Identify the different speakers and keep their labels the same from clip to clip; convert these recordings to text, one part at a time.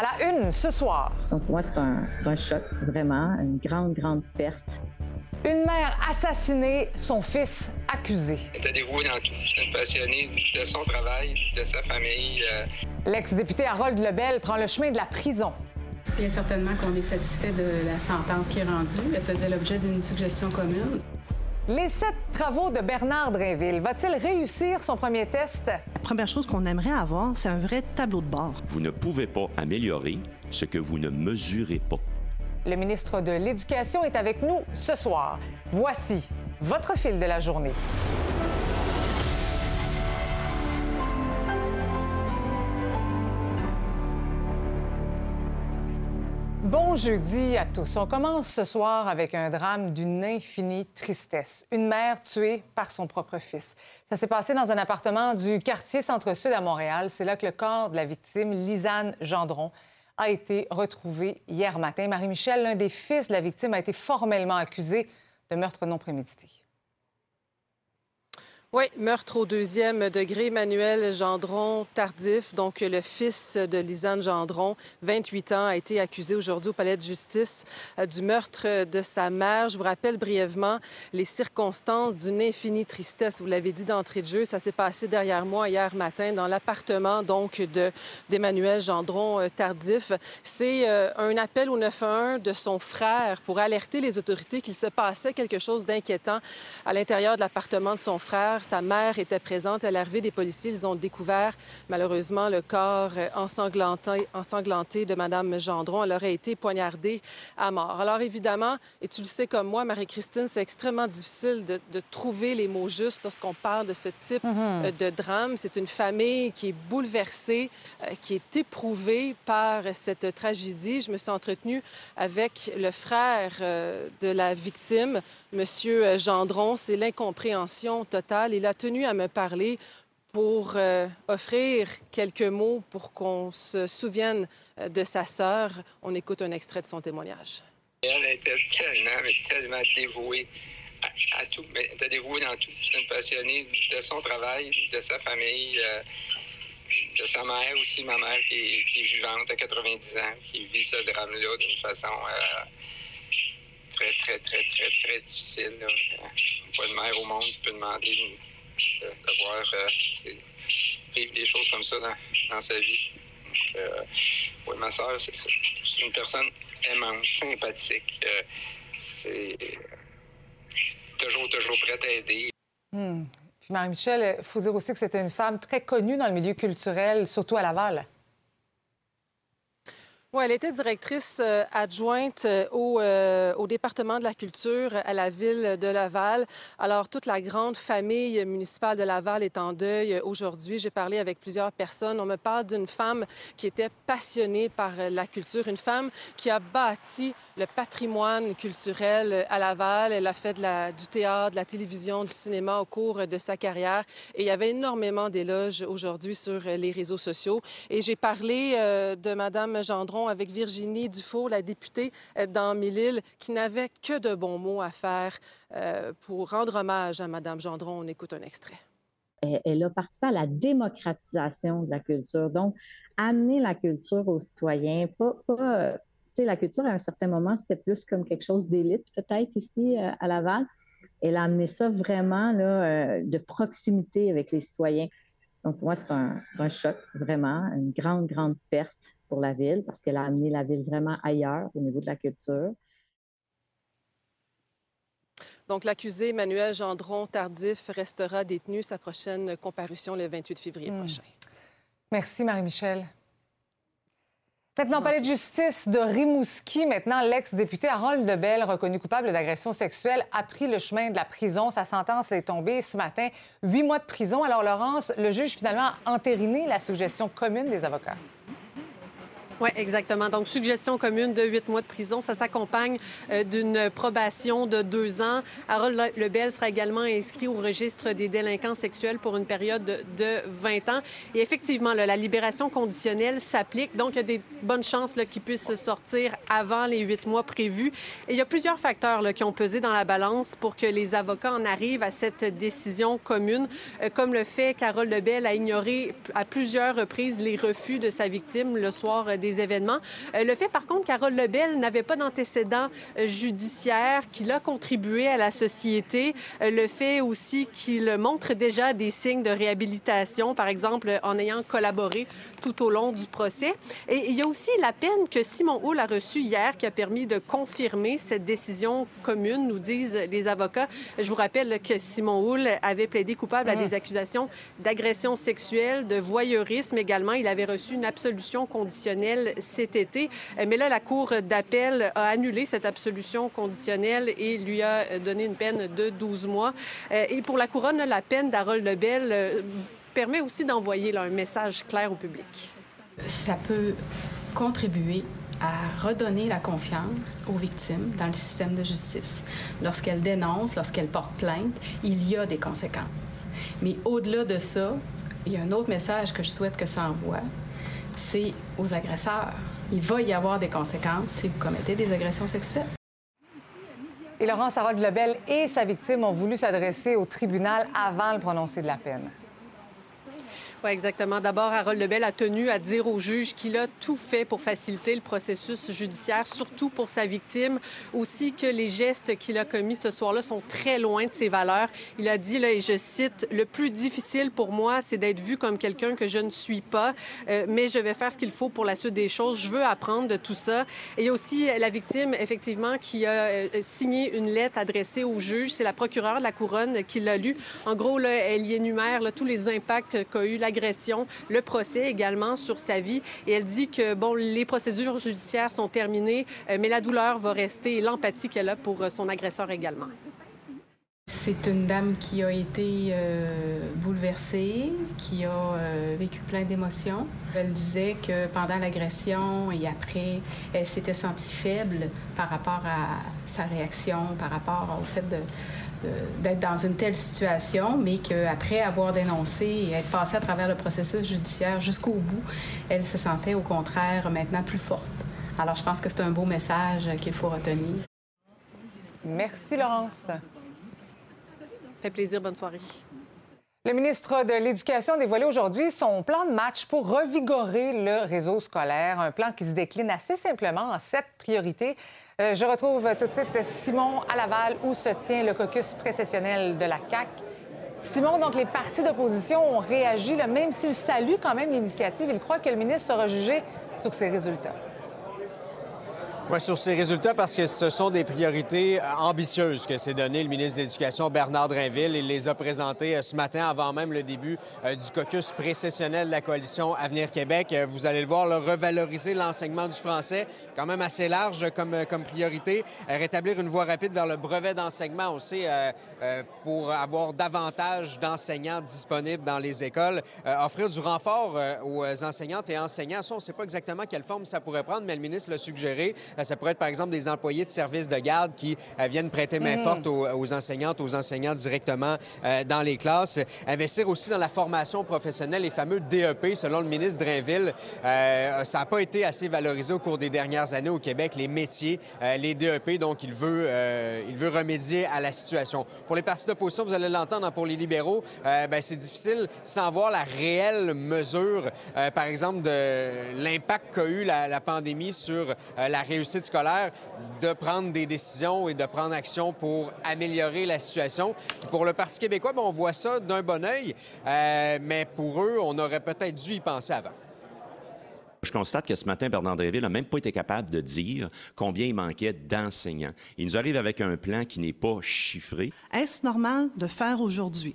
Speaker 1: À la une ce soir.
Speaker 2: Donc, moi, c'est un, c'est un choc, vraiment, une grande, grande perte.
Speaker 1: Une mère assassinée, son fils accusé.
Speaker 3: Elle était dévouée dans tout. C'est une passionnée de son travail, de sa famille. euh,
Speaker 1: L'ex-député Harold Lebel prend le chemin de la prison.
Speaker 4: Bien certainement qu'on est satisfait de la sentence qui est rendue. Elle faisait l'objet d'une suggestion commune.
Speaker 1: Les sept travaux de Bernard Drinville, va-t-il réussir son premier test?
Speaker 5: La première chose qu'on aimerait avoir, c'est un vrai tableau de bord.
Speaker 6: Vous ne pouvez pas améliorer ce que vous ne mesurez pas.
Speaker 1: Le ministre de l'Éducation est avec nous ce soir. Voici votre fil de la journée. Bon jeudi à tous. On commence ce soir avec un drame d'une infinie tristesse. Une mère tuée par son propre fils. Ça s'est passé dans un appartement du quartier Centre-Sud à Montréal. C'est là que le corps de la victime, Lisanne Gendron, a été retrouvé hier matin. Marie-Michel, l'un des fils de la victime, a été formellement accusé de meurtre non prémédité.
Speaker 7: Oui, meurtre au deuxième degré, Manuel Gendron tardif, donc le fils de Lisanne Gendron, 28 ans, a été accusé aujourd'hui au palais de justice euh, du meurtre de sa mère. Je vous rappelle brièvement les circonstances d'une infinie tristesse. Vous l'avez dit d'entrée de jeu, ça s'est passé derrière moi hier matin dans l'appartement donc de d'Emmanuel Gendron euh, tardif. C'est euh, un appel au 911 de son frère pour alerter les autorités qu'il se passait quelque chose d'inquiétant à l'intérieur de l'appartement de son frère. Sa mère était présente. À l'arrivée des policiers, ils ont découvert malheureusement le corps euh, ensanglanté, ensanglanté de Mme Gendron. Elle aurait été poignardée à mort. Alors évidemment, et tu le sais comme moi, Marie-Christine, c'est extrêmement difficile de, de trouver les mots justes lorsqu'on parle de ce type euh, de drame. C'est une famille qui est bouleversée, euh, qui est éprouvée par cette tragédie. Je me suis entretenue avec le frère de la victime, Monsieur Gendron. C'est l'incompréhension totale. Il a tenu à me parler pour euh, offrir quelques mots pour qu'on se souvienne euh, de sa sœur. On écoute un extrait de son témoignage.
Speaker 3: Elle était tellement, tellement dévouée à, tout. Mais elle dévouée dans tout. C'est une passionnée de son travail, de sa famille, euh, de sa mère aussi, ma mère qui est, vivante à 90 ans, qui vit ce drame-là d'une façon très, très, très, très, très difficile. là. Euh, Pas de mère au monde qui peut demander de, de- voir euh, des choses comme ça dans, dans sa vie. Donc, euh, ma soeur, c'est une personne aimante, sympathique. euh, c'est toujours, toujours prête à aider.
Speaker 1: Hmm. Marie-Michel, il faut dire aussi que c'était une femme très connue dans le milieu culturel, surtout à Laval.
Speaker 7: Oui, elle était directrice euh, adjointe euh, au, euh, au département de la culture à la ville de Laval. Alors, toute la grande famille municipale de Laval est en deuil aujourd'hui. J'ai parlé avec plusieurs personnes. On me parle d'une femme qui était passionnée par la culture, une femme qui a bâti le patrimoine culturel à Laval. Elle a fait du théâtre, de la télévision, du cinéma au cours de sa carrière. Et il y avait énormément d'éloges aujourd'hui sur les réseaux sociaux. Et j'ai parlé de Mme Gendron avec Virginie Dufault, la députée euh, dans Mille-Îles, qui n'avait que de bons mots à faire euh, pour rendre hommage à Mme Gendron. On écoute un extrait.
Speaker 2: Elle, a participé à la démocratisation de la culture. Donc, amener la culture aux citoyens, pas, pas euh, la culture à un certain moment, c'était plus comme quelque chose d'élite, peut-être ici à Laval. Elle a amené ça vraiment là, de proximité avec les citoyens. Donc, pour moi, c'est un choc, vraiment, une grande, grande perte pour la ville parce qu'elle a amené la ville vraiment ailleurs au niveau de la culture.
Speaker 7: Donc, l'accusé Emmanuel Gendron Tardif restera détenu. Sa prochaine comparution le 28 février prochain.
Speaker 1: Merci, Marie-Michel. Maintenant, palais de justice de Rimouski, maintenant, l'ex-député Harold Lebel, reconnu coupable d'agression sexuelle, a pris le chemin de la prison. Sa sentence est tombée ce matin. Huit mois de prison. Alors, Laurence, le juge finalement a entériné la suggestion commune des avocats.
Speaker 8: Oui, exactement. Donc, suggestion commune de huit mois de prison. Ça s'accompagne euh, d'une probation de deux ans. Harold Lebel sera également inscrit au registre des délinquants sexuels pour une période de 20 ans. Et effectivement, là, la libération conditionnelle s'applique. Donc, il y a des bonnes chances qu'il puisse sortir avant les huit mois prévus. Et il y a plusieurs facteurs qui ont pesé dans la balance pour que les avocats en arrivent à cette décision commune, euh, comme le fait qu'Harold Lebel a ignoré à plusieurs reprises les refus de sa victime le soir des événements. Euh, le fait, par contre, qu'Harold Lebel n'avait pas d'antécédent euh, judiciaire, qu'il a contribué à la société, euh, le fait aussi qu'il montre déjà des signes de réhabilitation, par exemple en ayant collaboré tout au long du procès. Et il y a aussi la peine que Simon Hull a reçue hier qui a permis de confirmer cette décision commune, nous disent les avocats. Je vous rappelle que Simon Hull avait plaidé coupable à des accusations d'agression sexuelle, de voyeurisme également. Il avait reçu une absolution conditionnelle cet été. Euh, mais là, la Cour d'appel a annulé cette absolution conditionnelle et lui a donné une peine de 12 mois. Euh, et pour la couronne, la peine d'Harold Lebel euh, permet aussi d'envoyer un message clair au public.
Speaker 4: Ça peut contribuer à redonner la confiance aux victimes dans le système de justice. Lorsqu'elles dénoncent, lorsqu'elles portent plainte, il y a des conséquences. Mais au-delà de ça, il y a un autre message que je souhaite que ça envoie, c'est aux agresseurs. Il va y avoir des conséquences si vous commettez des agressions sexuelles.
Speaker 1: Et Laurence Harold Lebel et sa victime ont voulu s'adresser au tribunal avant le prononcé de la peine.
Speaker 8: Oui, exactement. D'abord, Harold Lebel a tenu à dire au juge qu'il a tout fait pour faciliter le processus judiciaire, surtout pour sa victime. Aussi que les gestes qu'il a commis ce soir-là sont très loin de ses valeurs. Il a dit, et je cite, Le plus difficile pour moi, c'est d'être vu comme quelqu'un que je ne suis pas, euh, mais je vais faire ce qu'il faut pour la suite des choses. Je veux apprendre de tout ça. Et aussi la victime, effectivement, qui a euh, signé une lettre adressée au juge. C'est la procureure de la Couronne qui l'a lu. En gros, elle y énumère tous les impacts qu'a eu la agression, le procès également sur sa vie. Et elle dit que, bon, les procédures judiciaires sont terminées, euh, mais la douleur va rester et l'empathie qu'elle a pour euh, son agresseur également.
Speaker 4: C'est une dame qui a été euh, bouleversée, qui a vécu plein d'émotions. Elle disait que pendant l'agression et après, elle s'était sentie faible par rapport à sa réaction, par rapport au fait de, d'être dans une telle situation, mais qu'après avoir dénoncé et être passée à travers le processus judiciaire jusqu'au bout, elle se sentait au contraire maintenant plus forte. Alors je pense que c'est un beau message qu'il faut retenir.
Speaker 1: Merci Laurence.
Speaker 8: Fait plaisir, bonne soirée.
Speaker 1: Le ministre de l'Éducation a dévoilé aujourd'hui son plan de match pour revigorer le réseau scolaire, un plan qui se décline assez simplement en sept priorités. Euh, je retrouve tout de suite Simon à Laval où se tient le caucus précessionnel de la CAC. Simon, donc les partis d'opposition ont réagi, même s'ils saluent quand même l'initiative. Ils croient que le ministre sera jugé sur ses résultats.
Speaker 9: Oui, sur ces résultats, parce que ce sont des priorités euh, ambitieuses que s'est donné le ministre de l'Éducation, Bernard Drinville. Il les a présentées euh, ce matin, avant même le début euh, du caucus précessionnel de la coalition Avenir Québec. Vous allez le voir, le revaloriser l'enseignement du français, quand même assez large comme, comme priorité. Rétablir une voie rapide vers le brevet d'enseignement aussi pour avoir davantage d'enseignants disponibles dans les écoles. Offrir du renfort aux enseignantes et enseignants. On ne sait pas exactement quelle forme ça pourrait prendre, mais le ministre l'a suggéré. Euh, ça pourrait être, par exemple, des employés de service de garde qui euh, viennent prêter main mm. forte aux, enseignantes, aux enseignants directement euh, dans les classes. Investir aussi dans la formation professionnelle, les fameux DEP, selon le ministre Drainville. ça n'a pas été assez valorisé au cours des dernières années au Québec, les métiers, les DEP. Donc, il veut, il veut remédier à la situation. Pour les partis d'opposition, vous allez l'entendre, hein, pour les libéraux, ben, c'est difficile sans voir la réelle mesure, par exemple, de l'impact qu'a eu la, la, pandémie sur la réussite scolaire de prendre des décisions et de prendre action pour améliorer la situation. Pour le Parti québécois, ben, on voit ça d'un bon oeil, euh, mais pour eux, on aurait peut-être dû y penser avant.
Speaker 6: Je constate que ce matin, Bernard Dréville n'a même pas été capable de dire combien il manquait d'enseignants. Il nous arrive avec un plan qui n'est pas chiffré.
Speaker 5: Est-ce normal de faire aujourd'hui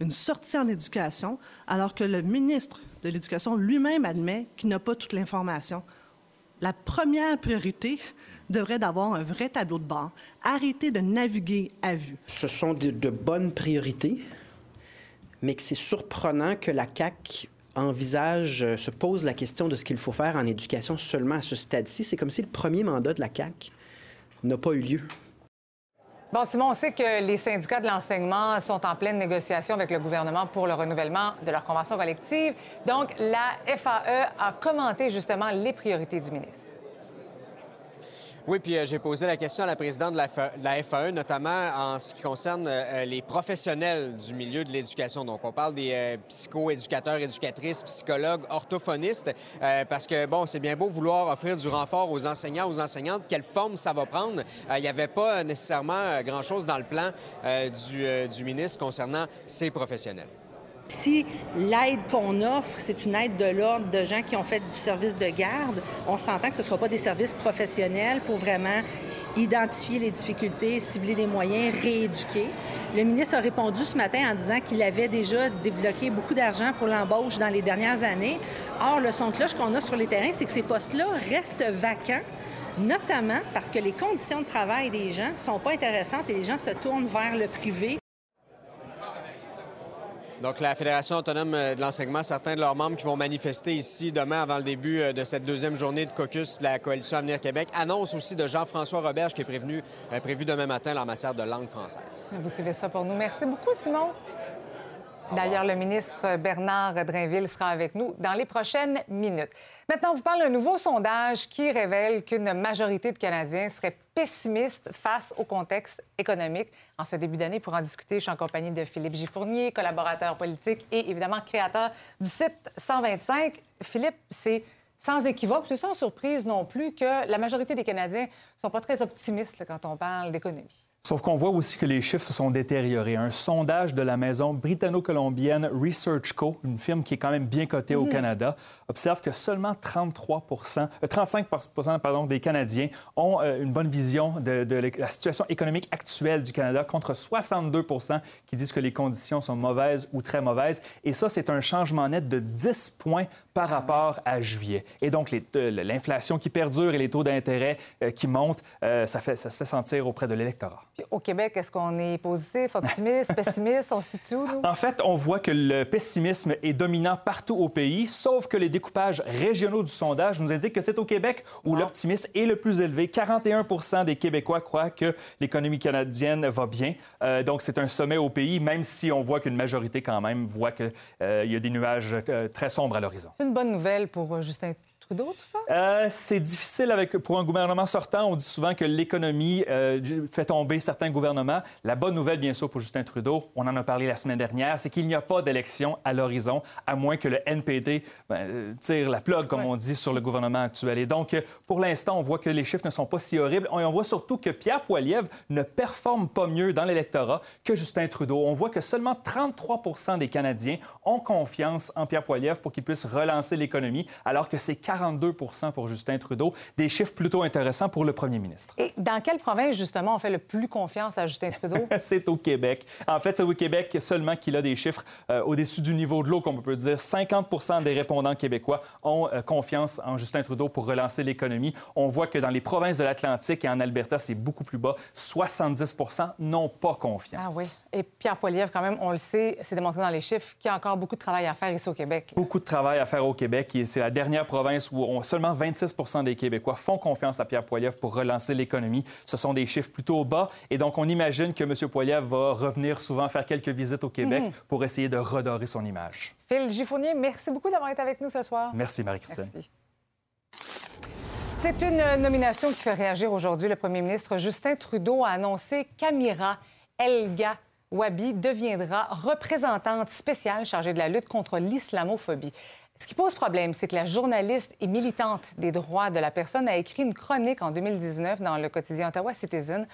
Speaker 5: une sortie en éducation alors que le ministre de l'Éducation lui-même admet qu'il n'a pas toute l'information? La première priorité devrait d'avoir un vrai tableau de bord, arrêter de naviguer à vue.
Speaker 10: Ce sont de, bonnes priorités, mais c'est surprenant que la CAQ envisage, se pose la question de ce qu'il faut faire en éducation seulement à ce stade-ci. C'est comme si le premier mandat de la CAQ n'a pas eu lieu.
Speaker 1: Simon, on sait que les syndicats de l'enseignement sont en pleine négociation avec le gouvernement pour le renouvellement de leur convention collective. Donc, la FAE a commenté justement les priorités du ministre.
Speaker 9: Oui, puis euh, j'ai posé la question à la présidente de la, FAE, notamment en ce qui concerne euh, les professionnels du milieu de l'éducation. Donc, on parle des euh, psycho-éducateurs, éducatrices, psychologues, orthophonistes, parce que, bon, c'est bien beau vouloir offrir du renfort aux enseignants, aux enseignantes. Quelle forme ça va prendre? Il n'y avait pas nécessairement grand-chose dans le plan du ministre concernant ces professionnels.
Speaker 11: Si l'aide qu'on offre, c'est une aide de l'ordre de gens qui ont fait du service de garde, on s'entend que ce ne sera pas des services professionnels pour vraiment identifier les difficultés, cibler des moyens, rééduquer. Le ministre a répondu ce matin en disant qu'il avait déjà débloqué beaucoup d'argent pour l'embauche dans les dernières années. Or, le son de cloche qu'on a sur les terrains, c'est que ces postes-là restent vacants notamment parce que les conditions de travail des gens sont pas intéressantes et les gens se tournent vers le privé.
Speaker 9: Donc, la Fédération autonome euh, de l'enseignement, certains de leurs membres qui vont manifester ici demain avant le début euh, de cette deuxième journée de caucus de la Coalition Avenir Québec, annonce aussi de Jean-François Roberge qui est prévenu, euh, prévu demain matin en matière de langue française.
Speaker 1: Vous suivez ça pour nous. Merci beaucoup, Simon. D'ailleurs, le ministre Bernard Drainville sera avec nous dans les prochaines minutes. Maintenant, on vous parle d'un nouveau sondage qui révèle qu'une majorité de Canadiens seraient pessimistes face au contexte économique. En ce début d'année, pour en discuter, je suis en compagnie de Philippe Giffournier, collaborateur politique et évidemment créateur du site 125. Philippe, c'est sans équivoque, c'est sans surprise non plus que la majorité des Canadiens ne sont pas très optimistes quand on parle d'économie.
Speaker 12: Sauf qu'on voit aussi que les chiffres se sont détériorés. Un sondage de la maison britanno-colombienne Research Co., une firme qui est quand même bien cotée au mhm. Canada, observe que seulement 33 35 euh, pardon, des Canadiens ont euh, une bonne vision de, la situation économique actuelle du Canada contre 62% qui disent que les conditions sont mauvaises ou très mauvaises. Et ça, c'est un changement net de 10 points par rapport à juillet. Et donc, l'inflation qui perdure et les taux d'intérêt euh, qui montent, ça, fait, ça se fait sentir auprès de l'électorat
Speaker 1: au Québec, est-ce qu'on est positif, optimiste, pessimiste? On se situe où, nous?
Speaker 12: En fait, on voit que le pessimisme est dominant partout au pays, sauf que les découpages régionaux du sondage nous indiquent que c'est au Québec où l'optimisme est le plus élevé. 41% des Québécois croient que l'économie canadienne va bien. Euh, donc, c'est un sommet au pays, même si on voit qu'une majorité, quand même, voit qu'il euh, y a des nuages euh, très sombres à l'horizon.
Speaker 1: C'est une bonne nouvelle pour Justin Trudeau, tout ça?
Speaker 12: Euh, c'est difficile avec, pour un gouvernement sortant. On dit souvent que l'économie euh, fait tomber certains gouvernements. La bonne nouvelle, bien sûr, pour Justin Trudeau, on en a parlé la semaine dernière, c'est qu'il n'y a pas d'élection à l'horizon, à moins que le NPD ben, euh, tire la plug, comme on dit, sur le gouvernement actuel. Et donc, pour l'instant, on voit que les chiffres ne sont pas si horribles. Et on voit surtout que Pierre Poilievre ne performe pas mieux dans l'électorat que Justin Trudeau. On voit que seulement 33 des Canadiens ont confiance en Pierre Poilievre pour qu'il puisse relancer l'économie, alors que c'est 42 pour Justin Trudeau. Des chiffres plutôt intéressants pour le premier ministre.
Speaker 1: Et dans quelle province, justement, on fait le plus confiance à Justin Trudeau?
Speaker 12: c'est au Québec. En fait, c'est au Québec seulement qu'il a des chiffres euh, au-dessus du niveau de l'eau, qu'on peut dire. 50 des répondants québécois ont euh, confiance en Justin Trudeau pour relancer l'économie. On voit que dans les provinces de l'Atlantique et en Alberta, c'est beaucoup plus bas. 70 n'ont pas confiance.
Speaker 1: Ah oui. Et Pierre Poilievre, quand même, on le sait, c'est démontré dans les chiffres qu'il y a encore beaucoup de travail à faire ici au Québec.
Speaker 12: Beaucoup de travail à faire au Québec. Et c'est la dernière province où on seulement 26 des Québécois font confiance à Pierre Poilievre pour relancer l'économie. Ce sont des chiffres plutôt bas. Et donc, on imagine que M. Poilievre va revenir souvent faire quelques visites au Québec mhm. pour essayer de redorer son image.
Speaker 1: Phil Giffournier, merci beaucoup d'avoir été avec nous ce soir.
Speaker 12: Merci, Marie-Christine.
Speaker 1: C'est une nomination qui fait réagir aujourd'hui. Le premier ministre Justin Trudeau a annoncé qu'Amira Elga Wabi deviendra représentante spéciale chargée de la lutte contre l'islamophobie. Ce qui pose problème, c'est que la journaliste et militante des droits de la personne a écrit une chronique en 2019 dans le quotidien Ottawa Citizen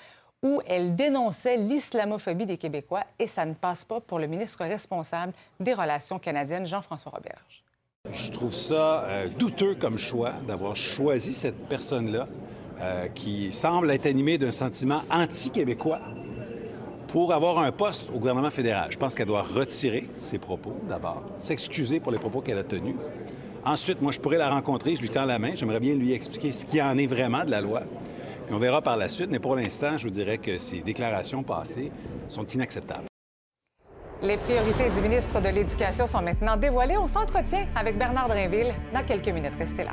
Speaker 1: où elle dénonçait l'islamophobie des Québécois et ça ne passe pas pour le ministre responsable des Relations canadiennes, Jean-François Roberge.
Speaker 13: Je trouve ça euh, douteux comme choix d'avoir choisi cette personne-là euh, qui semble être animée d'un sentiment anti-québécois pour avoir un poste au gouvernement fédéral. Je pense qu'elle doit retirer ses propos, d'abord, s'excuser pour les propos qu'elle a tenus. Ensuite, moi, je pourrais la rencontrer, je lui tends la main, j'aimerais bien lui expliquer ce qui en est vraiment de la loi. Puis on verra par la suite, mais pour l'instant, je vous dirais que ces déclarations passées sont inacceptables.
Speaker 1: Les priorités du ministre de l'Éducation sont maintenant dévoilées. On s'entretient avec Bernard Drinville dans quelques minutes. Restez là.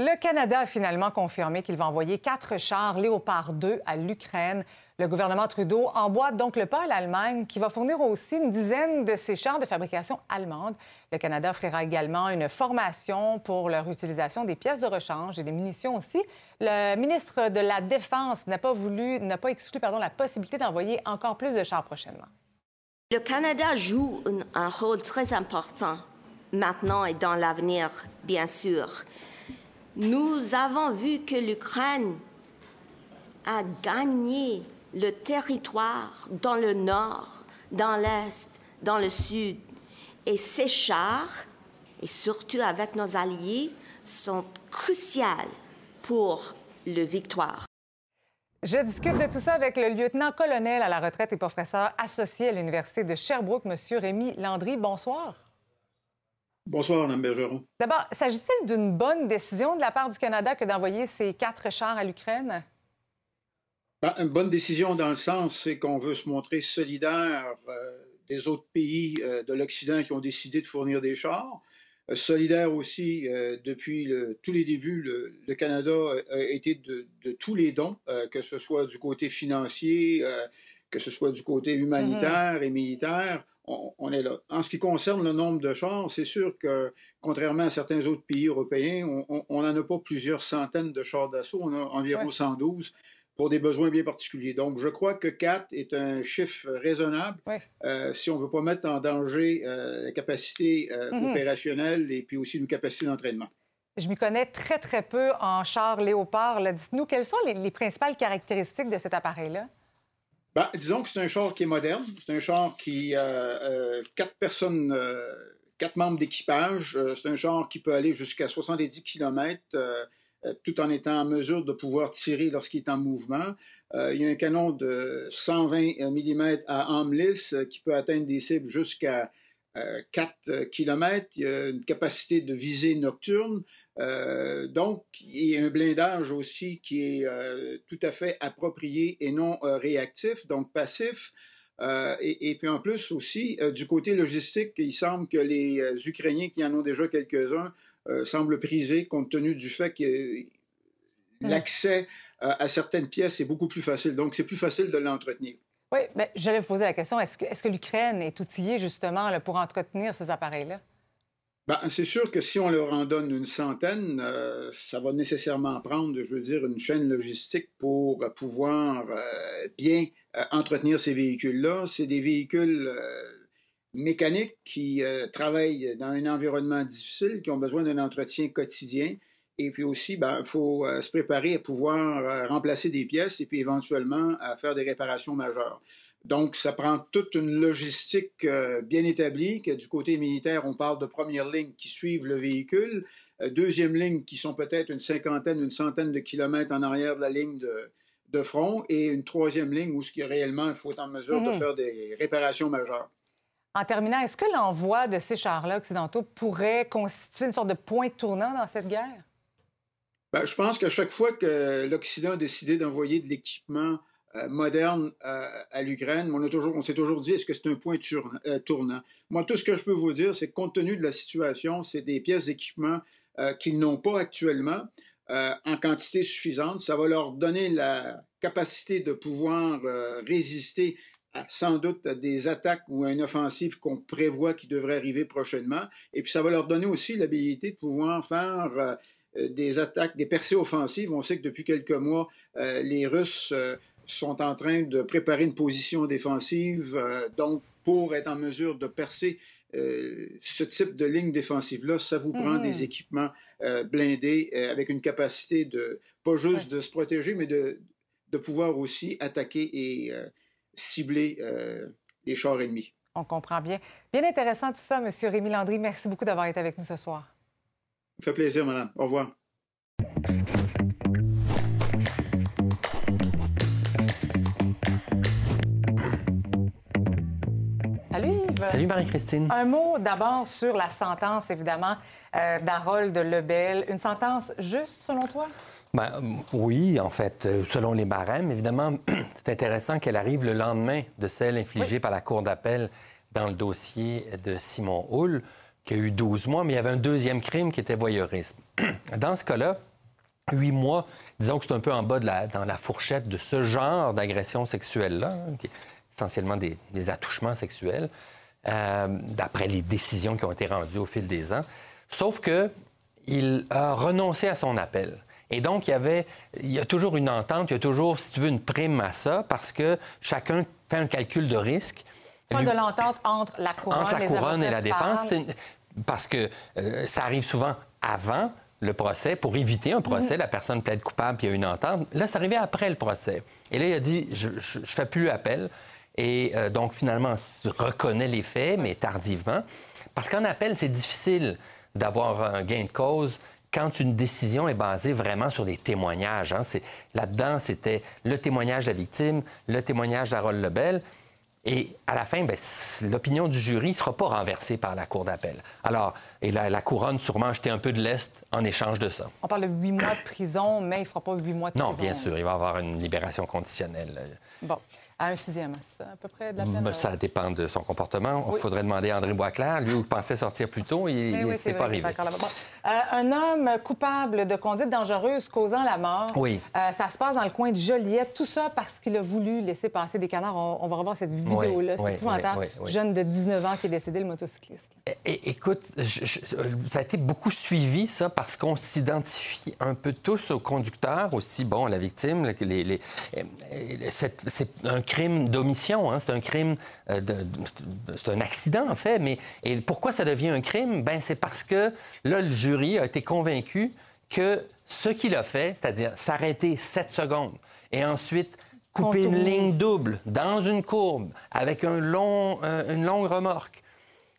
Speaker 1: Le Canada a finalement confirmé qu'il va envoyer quatre chars Léopard 2 à l'Ukraine. Le gouvernement Trudeau emboîte donc le pas à l'Allemagne, qui va fournir aussi une dizaine de ces chars de fabrication allemande. Le Canada offrira également une formation pour leur utilisation des pièces de rechange et des munitions aussi. Le ministre de la Défense n'a pas voulu, n'a pas exclu pardon, la possibilité d'envoyer encore plus de chars prochainement.
Speaker 14: Le Canada joue un, un rôle très important maintenant et dans l'avenir, bien sûr. Nous avons vu que l'Ukraine a gagné le territoire dans le nord, dans l'est, dans le sud. Et ces chars, et surtout avec nos alliés, sont cruciaux pour le victoire.
Speaker 1: Je discute de tout ça avec le lieutenant-colonel à la retraite et professeur associé à l'Université de Sherbrooke, M. Rémi Landry. Bonsoir.
Speaker 15: Bonsoir, Mme Bergeron.
Speaker 1: D'abord, s'agit-il d'une bonne décision de la part du Canada que d'envoyer ces quatre chars à l'Ukraine?
Speaker 15: Ben, une bonne décision dans le sens, c'est qu'on veut se montrer solidaire euh, des autres pays euh, de l'Occident qui ont décidé de fournir des chars. Euh, solidaire aussi, euh, depuis le, tous les débuts, le, le Canada a, été de, de, tous les dons, que ce soit du côté financier, que ce soit du côté humanitaire mm -hmm. et militaire on, on, est là. En ce qui concerne le nombre de chars, c'est sûr que, contrairement à certains autres pays européens, on n'en a pas plusieurs centaines de chars d'assaut, on a environ ouais. 112 pour des besoins bien particuliers. Donc, je crois que 4 est un chiffre raisonnable ouais. euh, si on ne veut pas mettre en danger euh, la capacité euh, mm -hmm. opérationnelle et puis aussi nos capacités d'entraînement.
Speaker 1: Je m'y connais très, très peu en chars Léopard. Dites-nous, quelles sont les, les principales caractéristiques de cet appareil-là?
Speaker 15: Ben, disons que c'est un char qui est moderne. C'est un char qui a euh, quatre personnes, euh, quatre membres d'équipage. Euh, c'est un char qui peut aller jusqu'à 70 km tout en étant en mesure de pouvoir tirer lorsqu'il est en mouvement. il y a un canon de 120 mm à arme lisse qui peut atteindre des cibles jusqu'à 4 km. Il y a une capacité de visée nocturne. Euh, donc, il y a un blindage aussi qui est euh, tout à fait approprié et non euh, réactif, donc passif. Et, et, puis en plus aussi, du côté logistique, il semble que les Ukrainiens qui en ont déjà quelques-uns semblent prisés compte tenu du fait que l'accès à certaines pièces est beaucoup plus facile. Donc, c'est plus facile de l'entretenir.
Speaker 1: Oui, mais j'allais vous poser la question, est-ce que, est que l'Ukraine est outillée justement pour entretenir ces appareils-là?
Speaker 15: Ben, c'est sûr que si on leur en donne une centaine, euh, ça va nécessairement prendre, je veux dire, une chaîne logistique pour euh, pouvoir euh, bien entretenir ces véhicules-là. C'est des véhicules mécaniques qui travaillent dans un environnement difficile, qui ont besoin d'un entretien quotidien. Et puis aussi, il ben, faut se préparer à pouvoir remplacer des pièces et puis éventuellement à faire des réparations majeures. Donc, ça prend toute une logistique euh, bien établie, que du côté militaire, on parle de première ligne qui suivent le véhicule, euh, deuxième ligne qui sont peut-être une cinquantaine, une centaine de kilomètres en arrière de la ligne de, de front, et une troisième ligne où ce qui réellement, il faut être en mesure mmh. de faire des réparations majeures.
Speaker 1: En terminant, est-ce que l'envoi de ces chars-là occidentaux pourrait constituer une sorte de point tournant dans cette guerre?
Speaker 15: Ben, je pense qu'à chaque fois que l'Occident a décidé d'envoyer de l'équipement euh, moderne euh, à l'Ukraine, on, s'est toujours dit, est-ce que c'est un point euh, tournant? Moi, tout ce que je peux vous dire, c'est que compte tenu de la situation, c'est des pièces d'équipement qu'ils n'ont pas actuellement en quantité suffisante. Ça va leur donner la capacité de pouvoir résister sans doute à des attaques ou à une offensive qu'on prévoit qui devrait arriver prochainement. Et puis ça va leur donner aussi l'habilité de pouvoir faire des attaques, des percées offensives. On sait que depuis quelques mois, les Russes sont en train de préparer une position défensive, euh, donc pour être en mesure de percer ce type de ligne défensive-là, ça vous prend des
Speaker 1: Mhm.
Speaker 15: équipements euh, blindés euh, avec une capacité de, pas juste de se protéger, mais de, de pouvoir aussi attaquer et euh, cibler euh, les chars ennemis.
Speaker 1: On comprend bien. Bien intéressant tout ça, M. Rémi Landry. Merci beaucoup d'avoir été avec nous ce soir.
Speaker 15: Fait plaisir, madame. Au revoir.
Speaker 1: Salut Yves.
Speaker 16: Salut Marie-Christine.
Speaker 1: Un mot d'abord sur la sentence, évidemment, euh, d'Harold Lebel. Une sentence juste, selon toi?
Speaker 16: Ben, euh, oui, en fait, euh, selon les barèmes, évidemment, c'est intéressant qu'elle arrive le lendemain de celle infligée par la Cour d'appel dans le dossier de Simon Hull, qui a eu 12 mois, mais il y avait un deuxième crime qui était voyeurisme. Dans ce cas-là, huit mois, disons que c'est un peu en bas de la, dans la fourchette de ce genre d'agression sexuelle-là, hein, qui est essentiellement des, des attouchements sexuels, euh, d'après les décisions qui ont été rendues au fil des ans. Sauf que il a renoncé à son appel. Et donc, il y avait, il y a toujours une entente, il y a toujours, si tu veux, une prime à ça, parce que chacun fait un calcul de risque. Lui-
Speaker 1: de l'entente entre la couronne,
Speaker 16: entre la
Speaker 1: les
Speaker 16: couronne et la
Speaker 1: se
Speaker 16: défense, une- parce que euh, ça arrive souvent avant le procès pour éviter un procès.
Speaker 1: Mhm.
Speaker 16: La personne peut être coupable puis il y a une entente. Là, c'est arrivé après le procès. Et là, il a dit je ne fais plus appel. Et euh, donc, finalement, il reconnaît les faits, mais tardivement. Parce qu'en appel, c'est difficile d'avoir un gain de cause quand une décision est basée vraiment sur des témoignages. hein. Là-dedans, c'était le témoignage de la victime, le témoignage d'Harold Lebel. Et à la fin, ben, l'opinion du jury ne sera pas renversée par la Cour d'appel. Alors, et la, la couronne sûrement jeté un peu de l'Est en échange de ça.
Speaker 1: On parle de huit mois de prison, mais il ne fera pas huit mois de
Speaker 16: Non,
Speaker 1: prison.
Speaker 16: bien sûr, il va y avoir une libération conditionnelle.
Speaker 1: Bon, à un sixième, c'est ça, à peu près de la peine?
Speaker 16: Ben, ça dépend de son comportement. Il
Speaker 1: Oui.
Speaker 16: faudrait demander à André Boisclair. Lui, il pensait sortir plus tôt, il
Speaker 1: oui,
Speaker 16: ne
Speaker 1: c'est
Speaker 16: s'est pas arrivé.
Speaker 1: Euh, un homme coupable de conduite dangereuse causant la mort.
Speaker 16: Oui.
Speaker 1: Euh, ça se passe dans le coin de Joliette. Tout ça parce qu'il a voulu laisser passer des canards. On, on va revoir cette vidéo-là. C'est
Speaker 16: oui,
Speaker 1: épouvantable.
Speaker 16: oui, oui, oui.
Speaker 1: Jeune de 19 ans qui est décédé, le motocycliste.
Speaker 16: É- écoute, je- je- ça a été beaucoup suivi, ça, parce qu'on s'identifie un peu tous au conducteur, aussi, bon, la victime. que les- les- euh, euh, c'est c'est un crime d'omission, hein, c'est un crime, euh, de, de- c'est un accident, en fait. Mais et pourquoi ça devient un crime? Ben, c'est parce que, là, le jury a été convaincu que ce qu'il a fait, c'est-à-dire s'arrêter 7 secondes et ensuite couper une ligne double dans une courbe avec un long, euh, une longue remorque,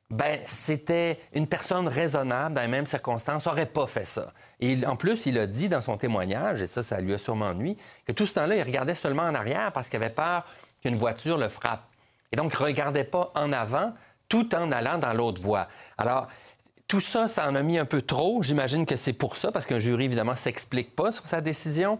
Speaker 16: ben, c'était une personne raisonnable dans les mêmes circonstances, n'aurait pas fait ça. Et il- en plus, il a dit dans son témoignage, et ça, ça lui a sûrement nuit, que tout ce temps-là, il regardait seulement en arrière parce qu'il avait peur qu'une voiture le frappe. Et donc, il ne regardait pas en avant tout en allant dans l'autre voie. Alors, tout ça, ça en a mis un peu trop. J'imagine que c'est pour ça, parce qu'un jury, évidemment, ne s'explique pas sur sa décision.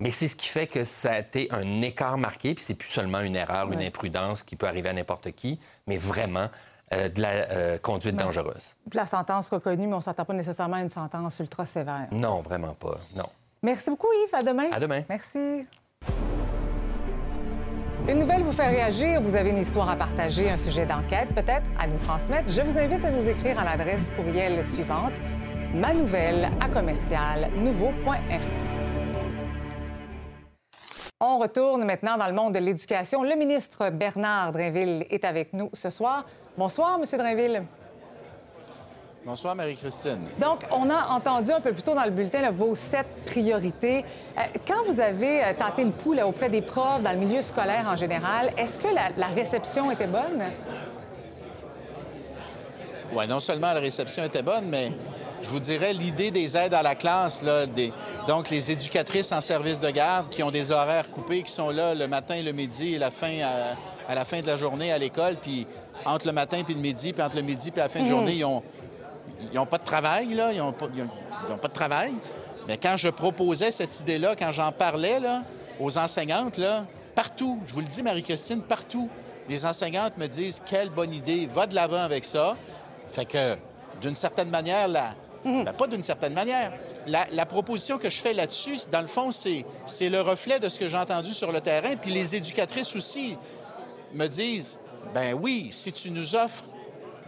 Speaker 16: Mais c'est ce qui fait que ça a été un écart marqué, puis c'est plus seulement une erreur, une imprudence qui peut arriver à n'importe qui, mais vraiment euh, de la euh, conduite
Speaker 1: Ouais.
Speaker 16: dangereuse.
Speaker 1: La sentence reconnue, mais on ne s'attend pas nécessairement à une sentence ultra sévère.
Speaker 16: Non, vraiment pas. Non.
Speaker 1: Merci beaucoup, Yves. À demain.
Speaker 16: À demain.
Speaker 1: Merci. Une nouvelle vous fait réagir. Vous avez une histoire à partager, un sujet d'enquête peut-être à nous transmettre. Je vous invite à nous écrire à l'adresse courriel suivante manouvelle à commercial nouveau.info. On retourne maintenant dans le monde de l'éducation. Le ministre Bernard Drinville est avec nous ce soir. Bonsoir, Monsieur Drinville.
Speaker 17: Bonsoir, Marie-Christine.
Speaker 1: Donc, on a entendu un peu plus tôt dans le bulletin là, vos sept priorités. Euh, quand vous avez euh, tenté le pouls là, auprès des profs, dans le milieu scolaire en général, est-ce que la, la réception était bonne?
Speaker 17: Oui, non seulement la réception était bonne, mais je vous dirais l'idée des aides à la classe, là, des- donc les éducatrices en service de garde qui ont des horaires coupés, qui sont là le matin, le midi et la fin à, à la fin de la journée à l'école, puis entre le matin puis le midi, puis entre le midi puis la fin de journée, ils ont, ils ont pas de travail, là, ils ont pas, ils ont- ils ont pas de travail. Mais quand je proposais cette idée-là, quand j'en parlais là, aux enseignantes, là, partout, je vous le dis, Marie-Christine, partout, les enseignantes me disent quelle bonne idée, va de l'avant avec ça. Fait que, d'une certaine manière, la... ben, pas d'une certaine manière. La, la proposition que je fais là-dessus, dans le fond, c'est c'est le reflet de ce que j'ai entendu sur le terrain. Puis les éducatrices aussi me disent, ben oui, si tu nous offres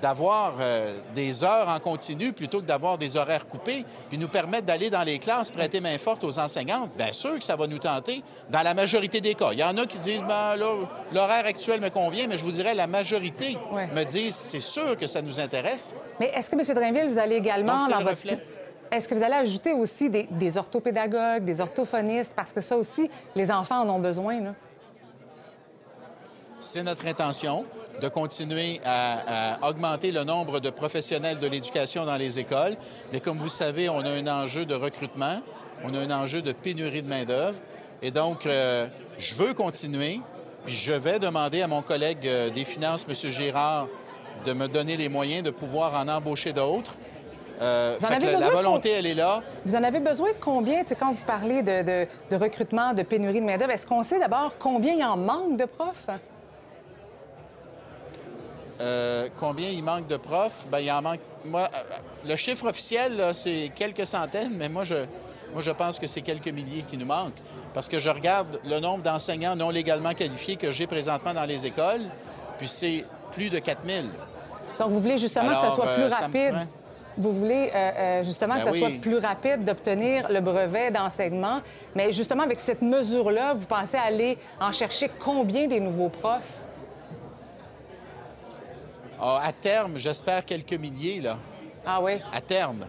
Speaker 17: d'avoir euh, des heures en continu plutôt que d'avoir des horaires coupés, puis nous permettre d'aller dans les classes, prêter main forte aux enseignantes, bien sûr que ça va nous tenter dans la majorité des cas. Il y en a qui disent, ben là, l'horaire actuel me convient, mais je vous dirais, la majorité me disent, c'est sûr que ça nous intéresse.
Speaker 1: Mais est-ce que, M. Drainville, vous allez également...
Speaker 17: Donc, c'est
Speaker 1: dans
Speaker 17: le
Speaker 1: votre-
Speaker 17: reflet.
Speaker 1: Est-ce que vous allez ajouter aussi des, des orthopédagogues, des orthophonistes? Parce que ça aussi, les enfants en ont besoin, là.
Speaker 17: C'est notre intention de continuer à, à augmenter le nombre de professionnels de l'éducation dans les écoles. Mais comme vous savez, on a un enjeu de recrutement, on a un enjeu de pénurie de main-d'œuvre. Et donc, euh, je veux continuer, puis je vais demander à mon collègue euh, des Finances, M. Girard, de me donner les moyens de pouvoir en embaucher d'autres. Euh,
Speaker 1: Vous en avez
Speaker 17: la, volonté, elle est là.
Speaker 1: Vous en avez besoin de combien, quand vous parlez de, de- de recrutement, de pénurie de main-d'œuvre? Est-ce qu'on sait d'abord combien il y en manque de profs?
Speaker 17: Euh, combien il manque de profs? Ben, il en manque. Moi, euh, le chiffre officiel, c'est quelques centaines, mais moi je, moi, je pense que c'est quelques milliers qui nous manquent. Parce que je regarde le nombre d'enseignants non légalement qualifiés que j'ai présentement dans les écoles, puis c'est plus de 4000.
Speaker 1: Donc, vous voulez justement que ça soit plus
Speaker 17: euh, ça
Speaker 1: rapide. Vous voulez euh, euh, justement
Speaker 17: Ben
Speaker 1: que ça
Speaker 17: oui.
Speaker 1: soit plus rapide d'obtenir le brevet d'enseignement. Mais justement, avec cette mesure-là, vous pensez aller en chercher combien des nouveaux profs?
Speaker 17: Ah, à terme, j'espère quelques milliers, là.
Speaker 1: Ah oui?
Speaker 17: À terme.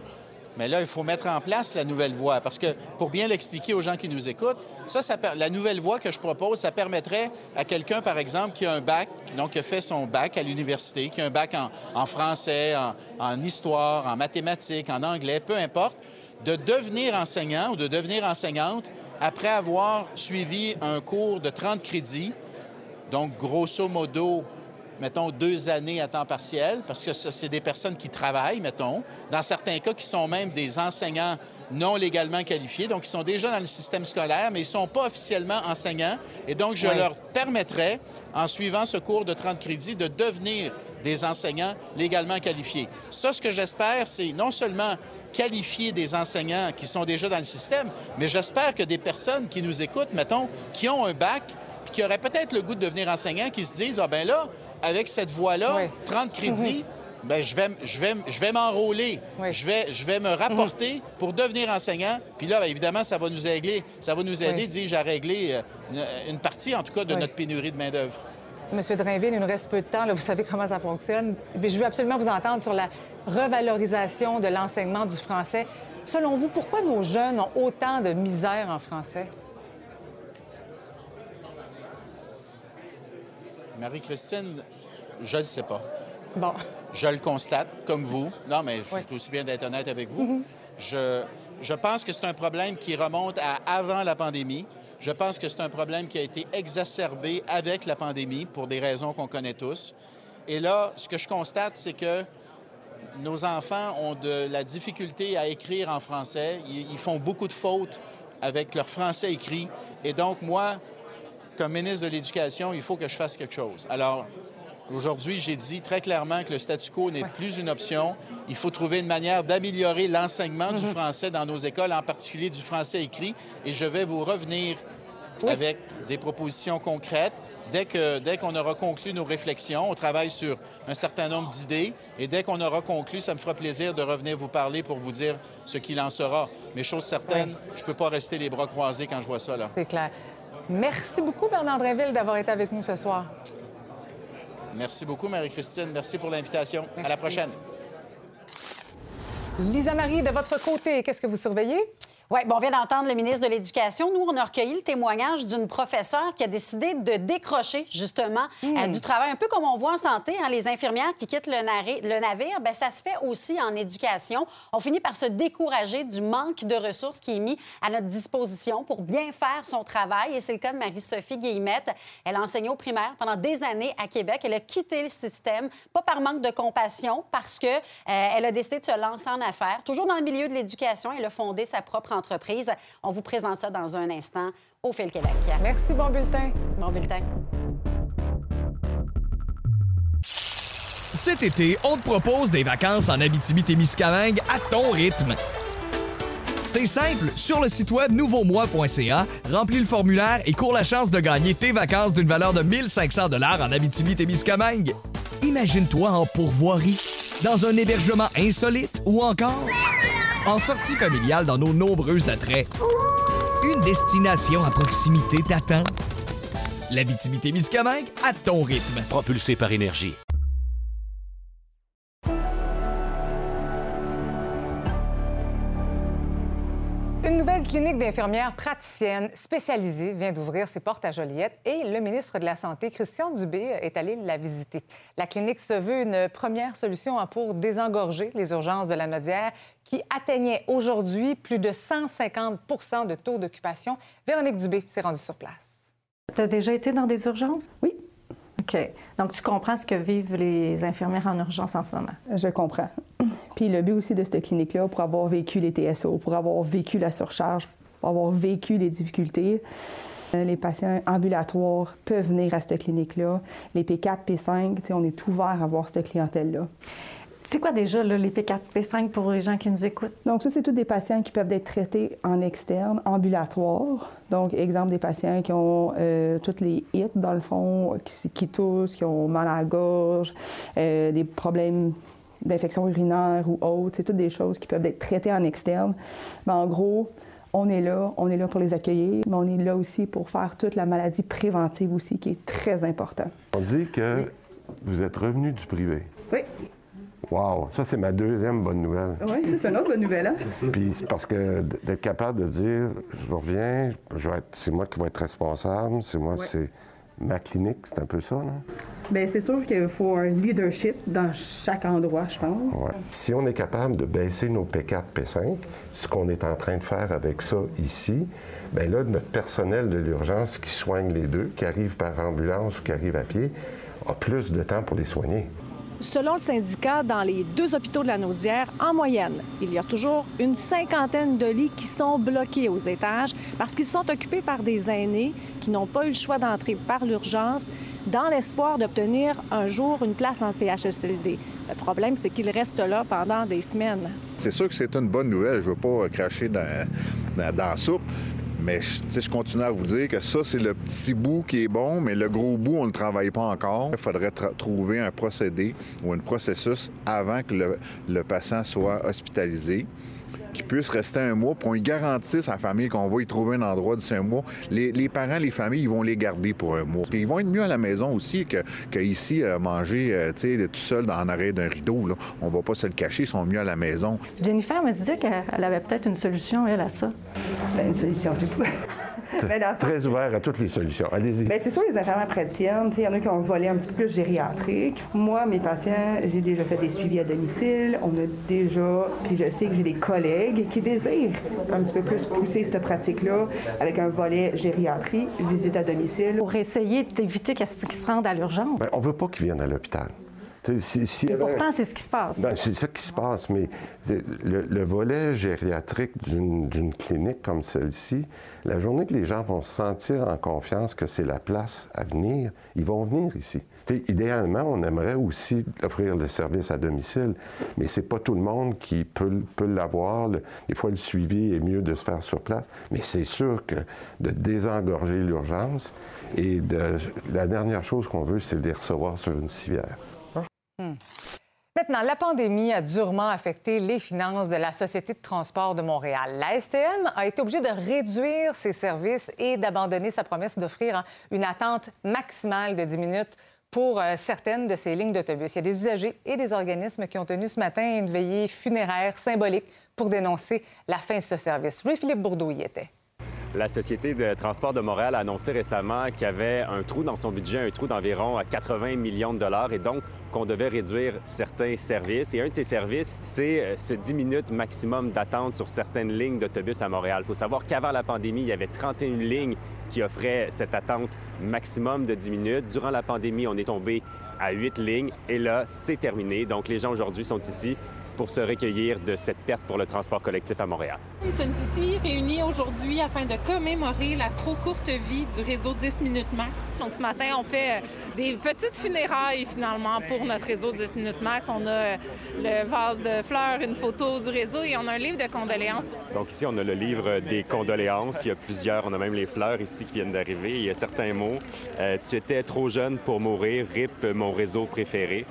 Speaker 17: Mais là, il faut mettre en place la nouvelle voie. Parce que, pour bien l'expliquer aux gens qui nous écoutent, ça, la nouvelle voie que je propose, ça permettrait à quelqu'un, par exemple, qui a un bac, donc qui a fait son bac à l'université, qui a un bac en, en français, en, en histoire, en mathématiques, en anglais, peu importe, de devenir enseignant ou de devenir enseignante après avoir suivi un cours de 30 crédits donc, grosso modo, mettons, deux années à temps partiel, parce que c'est des personnes qui travaillent, mettons. Dans certains cas, qui sont même des enseignants non légalement qualifiés, donc ils sont déjà dans le système scolaire, mais ils ne sont pas officiellement enseignants. Et donc, je leur permettrais, en suivant ce cours de 30 crédits, de devenir des enseignants légalement qualifiés. Ça, ce que j'espère, c'est non seulement qualifier des enseignants qui sont déjà dans le système, mais j'espère que des personnes qui nous écoutent, mettons, qui ont un bac, qui auraient peut-être le goût de devenir enseignants, qui se disent, ah ben là, avec cette voie-là, 30 crédits, ben je vais, je vais, je vais m'enrôler, je, vais, je vais me rapporter pour devenir enseignant. Puis là, ben, évidemment, ça va nous régler, ça va nous aider,
Speaker 1: Oui.
Speaker 17: dis-je, à régler euh, une, partie, en tout cas, de
Speaker 1: Oui.
Speaker 17: notre pénurie de main-d'œuvre.
Speaker 1: Monsieur Drainville, il nous reste peu de temps. là. Vous savez comment ça fonctionne. Mais je veux absolument vous entendre sur la revalorisation de l'enseignement du français. Selon vous, pourquoi nos jeunes ont autant de misère en français?
Speaker 17: Marie-Christine, je ne le sais pas.
Speaker 1: Bon.
Speaker 17: Je le constate, comme vous. Non, mais je suis aussi bien d'être honnête avec vous.
Speaker 1: Mhm.
Speaker 17: je, je pense que c'est un problème qui remonte à avant la pandémie. Je pense que c'est un problème qui a été exacerbé avec la pandémie pour des raisons qu'on connaît tous. Et là, ce que je constate, c'est que nos enfants ont de la difficulté à écrire en français. Ils, ils font beaucoup de fautes avec leur français écrit. Et donc, moi, comme ministre de l'Éducation, il faut que je fasse quelque chose. Alors, aujourd'hui, j'ai dit très clairement que le statu quo n'est plus une option. Il faut trouver une manière d'améliorer l'enseignement du
Speaker 18: Mhm.
Speaker 17: français dans nos écoles, en particulier du français écrit. Et je vais vous revenir avec des propositions concrètes. Dès que dès qu'on aura conclu nos réflexions, on travaille sur un certain nombre d'idées et dès qu'on aura conclu, ça me fera plaisir de revenir vous parler pour vous dire ce qu'il en sera. Mais chose certaine, je ne peux pas rester les bras croisés quand je vois ça là.
Speaker 1: C'est clair. Merci beaucoup, Bernard Drainville, d'avoir été avec nous ce soir.
Speaker 17: Merci beaucoup, Marie-Christine. Merci pour l'invitation. À la prochaine.
Speaker 1: Lisa Marie, de votre côté, qu'est-ce que vous surveillez?
Speaker 19: Oui, bon, on vient d'entendre le ministre de l'Éducation. Nous, on a recueilli le témoignage d'une professeure qui a décidé de décrocher, justement,
Speaker 1: Hmm.
Speaker 19: euh, du travail. Un peu comme on voit en santé, hein, les infirmières qui quittent le, le navire, ben ça se fait aussi en éducation. On finit par se décourager du manque de ressources qui est mis à notre disposition pour bien faire son travail. Et c'est le cas de Marie-Sophie Guillemette. Elle a enseigné au primaire pendant des années à Québec. Elle a quitté le système, pas par manque de compassion, parce que euh, elle a décidé de se lancer en affaires. Toujours dans le milieu de l'éducation, elle a fondé sa propre entreprise. On vous présente ça dans un instant au Fil Québec.
Speaker 1: Merci, bon bulletin.
Speaker 19: Bon bulletin.
Speaker 20: Cet été, on te propose des vacances en Abitibi-Témiscamingue à ton rythme. C'est simple, sur le site web nouveaumois.ca, remplis le formulaire et cours la chance de gagner tes vacances d'une valeur de 1500 dollars en Abitibi-Témiscamingue. Imagine-toi en pourvoirie, dans un hébergement insolite ou encore en sortie familiale dans nos nombreux attraits. Une destination à proximité t'attend. La Miscamingue à ton rythme.
Speaker 18: Propulsé par énergie.
Speaker 1: Clinique d'infirmières praticiennes spécialisée vient d'ouvrir ses portes à Joliette et le ministre de la Santé, Christian Dubé, est allé la visiter. La clinique se veut une première solution pour désengorger les urgences de la Nodière qui atteignait aujourd'hui plus de 150% de taux d'occupation. Véronique Dubé s'est rendue sur place.
Speaker 21: Tu as déjà été dans des urgences?
Speaker 22: Oui.
Speaker 21: OK. Donc, tu comprends ce que vivent les infirmières en urgence en ce moment?
Speaker 22: Je comprends. Puis le but aussi de cette clinique-là, pour avoir vécu les TSO, pour avoir vécu la surcharge, pour avoir vécu les difficultés, euh, les patients ambulatoires peuvent venir à cette clinique-là. Les P4, P5, on est ouvert à voir cette clientèle-là.
Speaker 21: C'est quoi déjà les P4, P5 pour les gens qui nous écoutent?
Speaker 22: Donc, ça, c'est tous des patients qui peuvent être traités en externe, ambulatoire. Donc, exemple des patients qui ont euh, toutes les hits, dans le fond, qui, qui, toussent, qui ont mal à la gorge, euh, des problèmes d'infection urinaire ou autres. C'est toutes des choses qui peuvent être traitées en externe. Mais en gros, on est là, on est là pour les accueillir, mais on est là aussi pour faire toute la maladie préventive aussi, qui est très important.
Speaker 23: On dit que vous êtes revenu du privé.
Speaker 22: Oui.
Speaker 23: Wow, ça c'est ma deuxième bonne nouvelle.
Speaker 22: Oui, c'est une autre bonne nouvelle. Hein?
Speaker 23: Puis parce que d'être capable de dire, je reviens, c'est moi qui vais être responsable, c'est moi, c'est ma clinique, c'est un peu ça, non?
Speaker 22: Bien, c'est sûr qu'il faut un leadership dans chaque endroit, je pense.
Speaker 23: Ouais. Si on est capable de baisser nos P4, P5, ce qu'on est en train de faire avec ça ici, bien là, notre personnel de l'urgence qui soigne les deux, qui arrive par ambulance ou qui arrive à pied, a plus de temps pour les soigner.
Speaker 21: Selon le syndicat, dans les deux hôpitaux de la Naudière, en moyenne, il y a toujours une cinquantaine de lits qui sont bloqués aux étages parce qu'ils sont occupés par des aînés qui n'ont pas eu le choix d'entrer par l'urgence dans l'espoir d'obtenir un jour une place en CHSLD. Le problème, c'est qu'ils restent là pendant des semaines.
Speaker 24: C'est sûr que c'est une bonne nouvelle. Je ne veux pas cracher dans, dans, dans la soupe. Mais je continue à vous dire que ça, c'est le petit bout qui est bon, mais le gros bout, on ne le travaille pas encore. Il faudrait trouver un procédé ou un processus avant que le, le patient soit hospitalisé qui puisse rester un mois, pour qu'on garantisse à la famille qu'on va y trouver un endroit de un mois. Les, les, parents, les familles, ils vont les garder pour un mois. Puis ils vont être mieux à la maison aussi que, que ici, euh, manger euh, tu sais, tout seul en arrêt d'un rideau. Là. On va pas se le cacher, ils sont mieux à la maison.
Speaker 21: Jennifer me disait qu'elle avait peut-être une solution, elle, à ça.
Speaker 22: Bien, une solution, du coup.
Speaker 23: Très ouvert à toutes les solutions. Allez-y.
Speaker 22: Bien, c'est sûr, les infirmières praticiennes, il y en a qui ont volet un petit peu plus gériatrique. Moi, mes patients, j'ai déjà fait des suivis à domicile. On a déjà, puis je sais que j'ai des collègues qui désirent un petit peu plus pousser cette pratique-là avec un volet gériatrie, visite à domicile.
Speaker 21: Pour essayer d'éviter qu'ils se rendent à l'urgence.
Speaker 23: Bien, on veut pas qu'ils viennent à l'hôpital.
Speaker 21: Si, pourtant, c'est ce qui se passe.
Speaker 23: Ben, c'est ça qui se passe, mais le, volet gériatrique d'une clinique comme celle-ci, la journée que les gens vont se sentir en confiance que c'est la place à venir, ils vont venir ici. idéalement, on aimerait aussi offrir le service à domicile, mais c'est pas tout le monde qui peut, peut l'avoir. Des fois, le suivi est mieux de se faire sur place, mais c'est sûr que de désengorger l'urgence et de, la dernière chose qu'on veut, c'est de les recevoir sur une civière.
Speaker 1: Hmm. Maintenant, la pandémie a durement affecté les finances de la Société de transport de Montréal. La STM a été obligée de réduire ses services et d'abandonner sa promesse d'offrir hein, une attente maximale de 10 minutes pour euh, certaines de ces lignes d'autobus. Il y a des usagers et des organismes qui ont tenu ce matin une veillée funéraire symbolique pour dénoncer la fin de ce service. Louis-Philippe Bourdeau y était.
Speaker 25: La Société de transport de Montréal a annoncé récemment qu'il y avait un trou dans son budget, un trou d'environ 80 millions de dollars, et donc qu'on devait réduire certains services. Et un de ces services, c'est euh, ce 10 minutes maximum d'attente sur certaines lignes d'autobus à Montréal. Il faut savoir qu'avant la pandémie, il y avait 31 lignes qui offraient cette attente maximum de 10 minutes. Durant la pandémie, on est tombé à 8 lignes, et là, c'est terminé. Donc les gens aujourd'hui sont ici pour se recueillir de cette perte pour le transport collectif à Montréal.
Speaker 26: Nous sommes ici réunis aujourd'hui afin de commémorer la trop courte vie du réseau 10 minutes max. Donc ce matin, on fait euh, des petites funérailles finalement pour notre réseau 10 minutes max. On a euh, le vase de fleurs, une photo du réseau et on a un livre de condoléances.
Speaker 25: Donc ici, on a le livre des condoléances. Il y a plusieurs, on a même les fleurs ici qui viennent d'arriver. Il y a certains mots. Euh, tu étais trop jeune pour mourir, RIP, mon réseau préféré.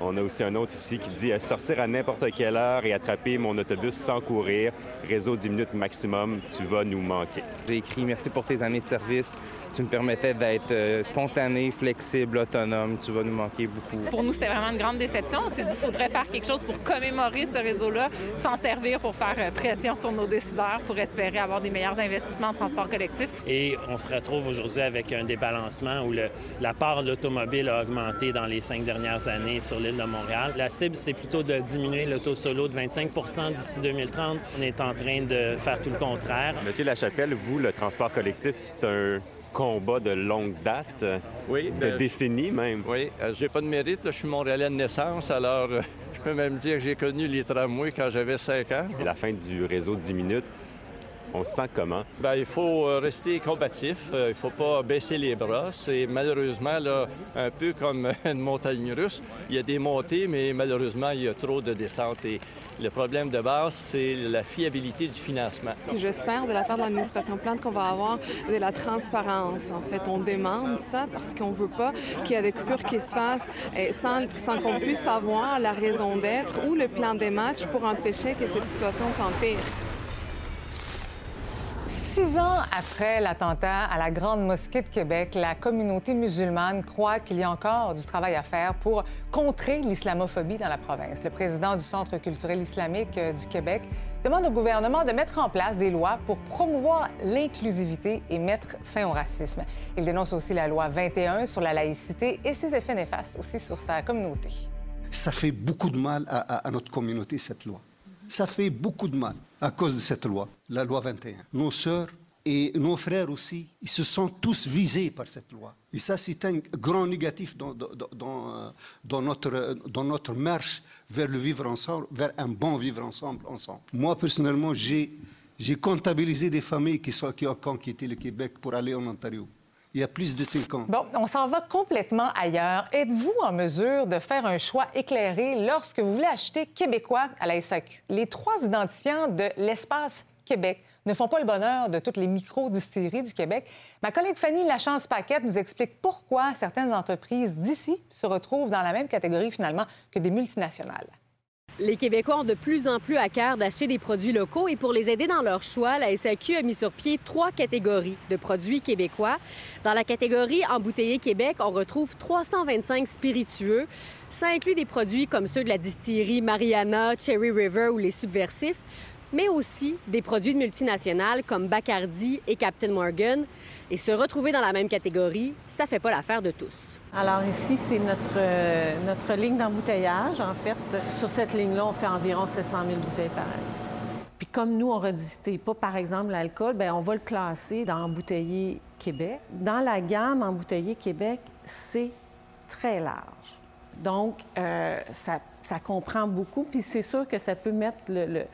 Speaker 25: On a aussi un autre ici qui dit euh, sortir à n'importe quelle heure et attraper mon autobus sans courir. Réseau 10 minutes maximum, tu vas nous manquer.
Speaker 27: J'ai écrit merci pour tes années de service. Tu me permettais d'être euh, spontané, flexible, autonome. Tu vas nous manquer beaucoup.
Speaker 26: Pour nous, c'était vraiment une grande déception. On s'est dit qu'il faudrait faire quelque chose pour commémorer ce réseau-là, s'en servir pour faire euh, pression sur nos décideurs, pour espérer avoir des meilleurs investissements en transport collectif.
Speaker 28: Et on se retrouve aujourd'hui avec un débalancement où le, la part de l'automobile a augmenté dans les cinq dernières années sur l'île de Montréal. La cible, c'est plutôt de diminuer l'auto solo de 25% d'ici 2030. On est en train de faire tout le contraire.
Speaker 25: Monsieur Lachapelle, vous, le transport collectif, c'est un combat de longue date,
Speaker 18: oui,
Speaker 25: de
Speaker 18: ben,
Speaker 25: décennies même.
Speaker 18: Oui, euh, j'ai pas de mérite. Je suis montréalais de naissance, alors euh, je peux même dire que j'ai connu les tramways quand j'avais 5 ans.
Speaker 25: Et la fin du réseau 10 minutes, on se sent comment?
Speaker 18: Bien, il faut euh, rester combatif. Il ne faut pas baisser les bras. C'est malheureusement là, un peu comme une montagne russe. Il y a des montées, mais malheureusement, il y a trop de descentes. Et le problème de base, c'est la fiabilité du financement.
Speaker 29: J'espère de la part de l'administration plante qu'on va avoir de la transparence. En fait, on demande ça parce qu'on ne veut pas qu'il y ait des coupures qui se fassent sans, sans qu'on puisse savoir la raison d'être ou le plan des matchs pour empêcher que cette situation s'empire.
Speaker 1: Six ans après l'attentat à la Grande Mosquée de Québec, la communauté musulmane croit qu'il y a encore du travail à faire pour contrer l'islamophobie dans la province. Le président du Centre culturel islamique euh, du Québec demande au gouvernement de mettre en place des lois pour promouvoir l'inclusivité et mettre fin au racisme. Il dénonce aussi la loi 21 sur la laïcité et ses effets néfastes aussi sur sa communauté.
Speaker 30: Ça fait beaucoup de mal à, notre communauté, cette loi. Ça fait beaucoup de mal à cause de cette loi, la loi 21. Nos sœurs et nos frères aussi, ils se sont tous visés par cette loi. Et ça, c'est un grand négatif dans, dans, dans, notre, dans notre marche vers le vivre ensemble, vers un bon vivre ensemble. ensemble. Moi, personnellement, j'ai, j'ai comptabilisé des familles qui, sont, qui ont quitté le Québec pour aller en Ontario. Il y a plus de 50.
Speaker 1: Bon, on s'en va complètement ailleurs. Êtes-vous en mesure de faire un choix éclairé lorsque vous voulez acheter québécois à la SAQ? Les trois identifiants de l'espace Québec ne font pas le bonheur de toutes les micro-distilleries du Québec. Ma collègue Fanny Lachance-Paquette nous explique pourquoi certaines entreprises d'ici se retrouvent dans la même catégorie finalement que des multinationales.
Speaker 31: Les Québécois ont de plus en plus à cœur d'acheter des produits locaux et pour les aider dans leur choix, la SAQ a mis sur pied trois catégories de produits québécois. Dans la catégorie embouteillé Québec, on retrouve 325 spiritueux. Ça inclut des produits comme ceux de la distillerie Mariana, Cherry River ou les Subversifs, mais aussi des produits de multinationales comme Bacardi et Captain Morgan. Et se retrouver dans la même catégorie, ça fait pas l'affaire de tous.
Speaker 8: Alors ici, c'est notre, euh, notre ligne d'embouteillage. En fait, sur cette ligne-là, on fait environ 700 000 bouteilles par année. Puis comme nous, on ne redistille pas, par exemple, l'alcool, bien, on va le classer dans Embouteillé Québec. Dans la gamme Embouteillé Québec, c'est très large. Donc, euh, ça, comprend beaucoup. Puis c'est sûr que ça peut mettre le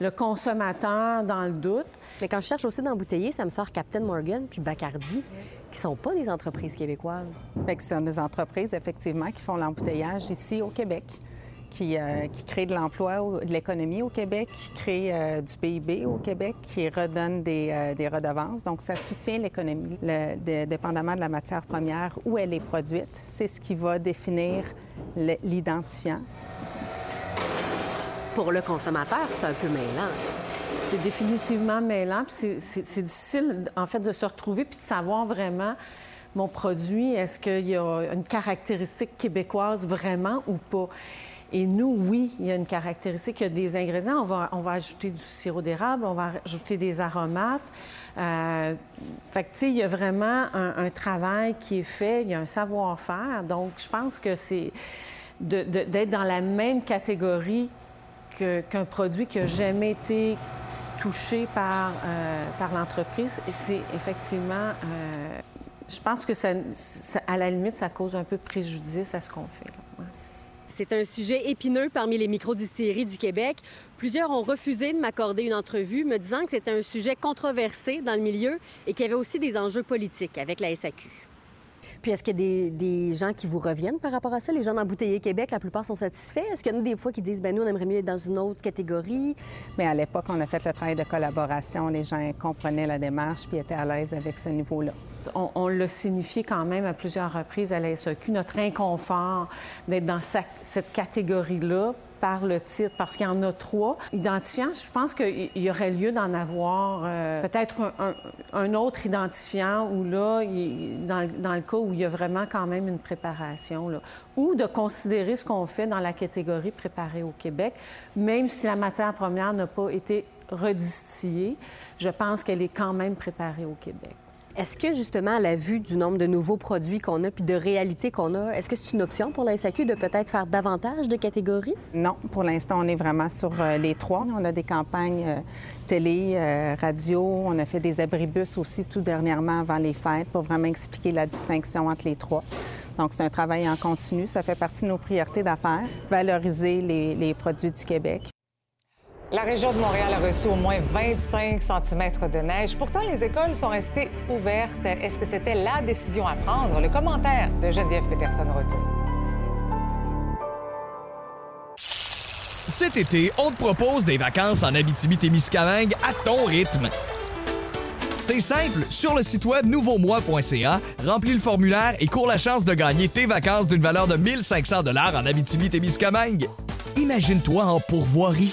Speaker 8: le consommateur dans le doute.
Speaker 31: Mais quand je cherche aussi d'embouteiller, ça me sort Captain Morgan puis Bacardi, qui sont pas des entreprises québécoises.
Speaker 22: Bien, ce sont des entreprises, effectivement, qui font l'embouteillage ici au Québec. Qui, euh, qui créent de l'emploi, de l'économie au Québec, qui créent euh, du PIB au Québec, qui redonnent des, euh, des redevances. Donc, ça soutient l'économie, le, de, dépendamment de la matière première, où elle est produite. C'est ce qui va définir l'identifiant
Speaker 31: pour le consommateur, c'est un peu mêlant.
Speaker 8: C'est définitivement mêlant. C'est difficile, en fait, de se retrouver puis de savoir vraiment mon produit, est-ce qu'il y a une caractéristique québécoise vraiment ou pas? Et nous, oui, il y a une caractéristique, il y a des ingrédients. On va, on va ajouter du sirop d'érable, on va ajouter des aromates. Euh, fait que, tu sais, il y a vraiment un, travail qui est fait, il y a un savoir-faire. Donc, je pense que c'est d'être dans la même catégorie qu'un produit qui n'a jamais été touché par, euh, par l'entreprise. C'est effectivement, euh, je pense que ça, à la limite, ça cause un peu préjudice à ce qu'on fait.
Speaker 31: C'est un sujet épineux parmi les microdistilleries du Québec. Plusieurs ont refusé de m'accorder une entrevue, me disant que c'était un sujet controversé dans le milieu et qu'il y avait aussi des enjeux politiques avec la SAQ. Puis est-ce qu'il y a des, des, gens qui vous reviennent par rapport à ça? Les gens d'embouteiller Québec, la plupart sont satisfaits. Est-ce qu'il y en a des fois qui disent, ben nous, on aimerait mieux être dans une autre catégorie?
Speaker 22: Mais à l'époque, on a fait le travail de collaboration. Les gens comprenaient la démarche puis étaient à l'aise avec ce niveau-là.
Speaker 8: On, on l'a signifié quand même à plusieurs reprises à la SEQ, notre inconfort d'être dans sa, cette catégorie-là par le titre, parce qu'il y en a trois. Identifiants, je pense qu'il y aurait lieu d'en avoir euh, peut-être un, autre identifiant où là, dans, le cas où il y a vraiment quand même une préparation, ou de considérer ce qu'on fait dans la catégorie préparée au Québec, même si la matière première n'a pas été redistillée, je pense qu'elle est quand même préparée au Québec.
Speaker 31: Est-ce que, justement, à la vue du nombre de nouveaux produits qu'on a puis de réalités qu'on a, est-ce que c'est une option pour la SAQ de peut-être faire davantage de catégories?
Speaker 22: Non, pour l'instant, on est vraiment sur euh, les trois. On a des campagnes euh, télé, euh, radio, on a fait des abribus aussi tout dernièrement avant les fêtes pour vraiment expliquer la distinction entre les trois. Donc, c'est un travail en continu. Ça fait partie de nos priorités d'affaires, valoriser les, les produits du Québec.
Speaker 1: La région de Montréal a reçu au moins 25 cm de neige. Pourtant, les écoles sont restées ouvertes. Est-ce que c'était la décision à prendre? Le commentaire de Geneviève Peterson retour.
Speaker 20: Cet été, on te propose des vacances en Abitibi-Témiscamingue à ton rythme. C'est simple, sur le site web nouveaumois.ca, remplis le formulaire et cours la chance de gagner tes vacances d'une valeur de 1500 dollars en Abitibi-Témiscamingue. Imagine-toi en pourvoirie,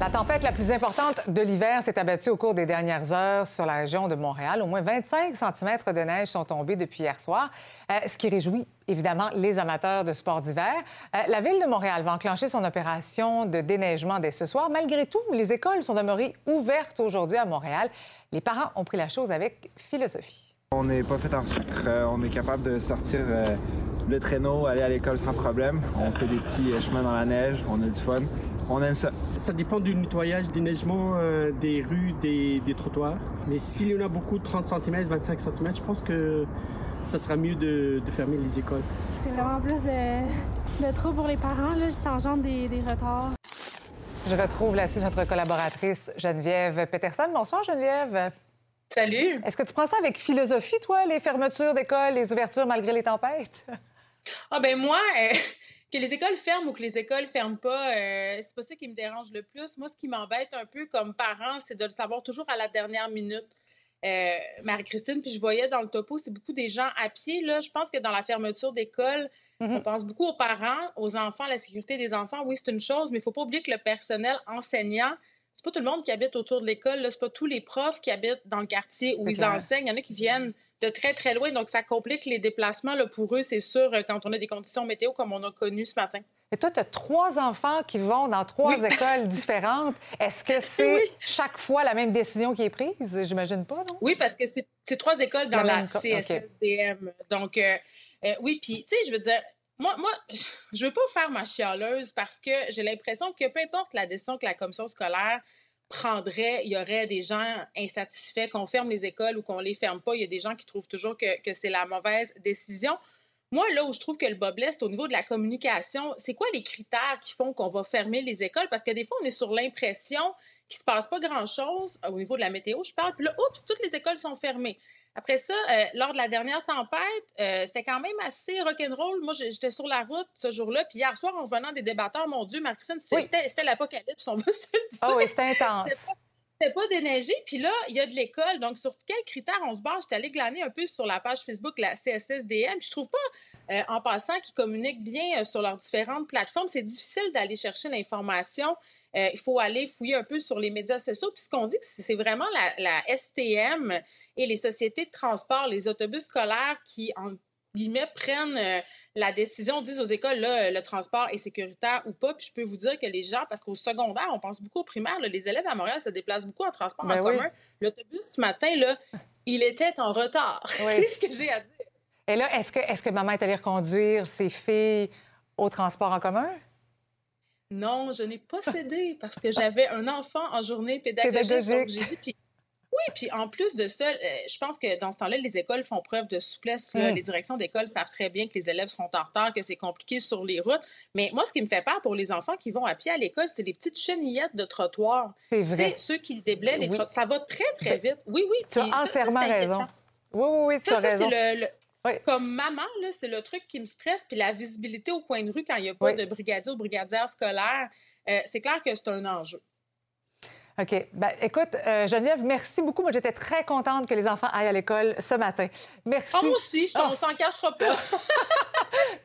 Speaker 1: La tempête la plus importante de l'hiver s'est abattue au cours des dernières heures sur la région de Montréal. Au moins 25 cm de neige sont tombés depuis hier soir, euh, ce qui réjouit évidemment les amateurs de sports d'hiver. Euh, la Ville de Montréal va enclencher son opération de déneigement dès ce soir. Malgré tout, les écoles sont demeurées ouvertes aujourd'hui à Montréal. Les parents ont pris la chose avec philosophie.
Speaker 32: On n'est pas fait en sucre. Euh, on est capable de sortir le traîneau, aller à l'école sans problème. On fait des petits chemins dans la neige, on a du fun. On aime ça.
Speaker 33: Ça dépend du nettoyage, des neigements euh, des rues, des, des, trottoirs. Mais s'il y en a beaucoup, 30 cm, 25 cm, je pense que ça sera mieux de, de fermer les écoles.
Speaker 34: C'est vraiment plus de, de trop pour les parents. Là. Ça engendre des, des retards.
Speaker 1: Je retrouve là-dessus notre collaboratrice Geneviève Peterson. Bonsoir, Geneviève.
Speaker 35: Salut.
Speaker 1: Est-ce que tu prends ça avec philosophie, toi, les fermetures d'écoles, les ouvertures malgré les tempêtes?
Speaker 35: Ah, ben moi, euh, que les écoles ferment ou que les écoles ferment pas, euh, c'est pas ça qui me dérange le plus. Moi, ce qui m'embête un peu comme parent, c'est de le savoir toujours à la dernière minute. Euh, Marie-Christine, puis je voyais dans le topo, c'est beaucoup des gens à pied. Là. Je pense que dans la fermeture d'école, mm -hmm. on pense beaucoup aux parents, aux enfants, la sécurité des enfants. Oui, c'est une chose, mais il faut pas oublier que le personnel enseignant, c'est pas tout le monde qui habite autour de l'école, c'est pas tous les profs qui habitent dans le quartier où ils clair. enseignent. Il y en a qui viennent de très, très loin, donc ça complique les déplacements. Là, pour eux, c'est sûr, quand on a des conditions météo comme on a connu ce matin.
Speaker 1: Et toi, tu as trois enfants qui vont dans trois oui. écoles différentes. Est-ce que c'est oui. chaque fois la même décision qui est prise? J'imagine pas, non?
Speaker 35: Oui, parce que c'est trois écoles dans la, la CSSDM. Okay. Donc, euh, euh, oui, puis, tu sais, je veux dire, moi, moi, je veux pas faire ma chialeuse parce que j'ai l'impression que peu importe la décision que la commission scolaire prendrait, il y aurait des gens insatisfaits, qu'on ferme les écoles ou qu'on les ferme pas. Il y a des gens qui trouvent toujours que, c'est la mauvaise décision. Moi, là où je trouve que le bas blesse, au niveau de la communication. C'est quoi les critères qui font qu'on va fermer les écoles? Parce que des fois, on est sur l'impression qu'il se passe pas grand-chose au niveau de la météo, je parle. Puis là, oups, toutes les écoles sont fermées. Après ça, euh, lors de la dernière tempête, euh, c'était quand même assez rock'n'roll. Moi, j'étais sur la route ce jour-là. Puis hier soir, en venant des débatteurs, mon Dieu, Marc-Christine, oui. c'était l'apocalypse, on veut se le dire.
Speaker 1: Ah oh oui, c'était intense.
Speaker 35: C'était pas, pas déneigé. Puis là, il y a de l'école. Donc, sur quels critères on se base? J'étais allée glaner un peu sur la page Facebook, la CSSDM. Puis je trouve pas, euh, en passant, qu'ils communiquent bien sur leurs différentes plateformes. C'est difficile d'aller chercher l'information. Euh, il faut aller fouiller un peu sur les médias sociaux. Puis ce qu'on dit, c'est vraiment la, la, STM et les sociétés de transport, les autobus scolaires qui, en guillemets, prennent euh, la décision, disent aux écoles, là, le transport est sécuritaire ou pas. Puis je peux vous dire que les gens, parce qu'au secondaire, on pense beaucoup au primaire, là, les élèves à Montréal se déplacent beaucoup en transport ben en oui. commun. L'autobus, ce matin, là, il était en retard. Oui. c'est ce que j'ai à dire?
Speaker 1: Et là, est-ce que, est que maman est allée reconduire ses filles au transport en commun?
Speaker 35: Non, je n'ai pas cédé parce que j'avais un enfant en journée pédagogique. Donc, j'ai dit, puis oui, puis en plus de ça, euh, je pense que dans ce temps-là, les écoles font preuve de souplesse.
Speaker 1: Mm.
Speaker 35: Les directions d'école savent très bien que les élèves sont en retard, que c'est compliqué sur les routes. Mais moi, ce qui me fait peur pour les enfants qui vont à pied à l'école, c'est les petites chenillettes de trottoir.
Speaker 1: C'est vrai.
Speaker 35: Tu sais, ceux qui déblaient les
Speaker 1: Oui.
Speaker 35: trottoirs. Ça va très, très vite. Oui, oui.
Speaker 1: Tu as
Speaker 35: ça,
Speaker 1: entièrement raison. Oui, oui, oui, tu
Speaker 35: Ça,
Speaker 1: as raison.
Speaker 35: c'est le, Comme maman, là, c'est le truc qui me stresse. Puis la visibilité au coin de rue quand il n'y a pas
Speaker 1: Oui.
Speaker 35: de brigadier ou brigadière scolaire, euh, c'est clair que c'est un enjeu.
Speaker 1: OK. Ben, écoute, euh, Geneviève, merci beaucoup. Moi, j'étais très contente que les enfants aillent à l'école ce matin. Merci.
Speaker 35: Ah, moi aussi, je-
Speaker 1: Ah.
Speaker 35: on s'en cachera pas.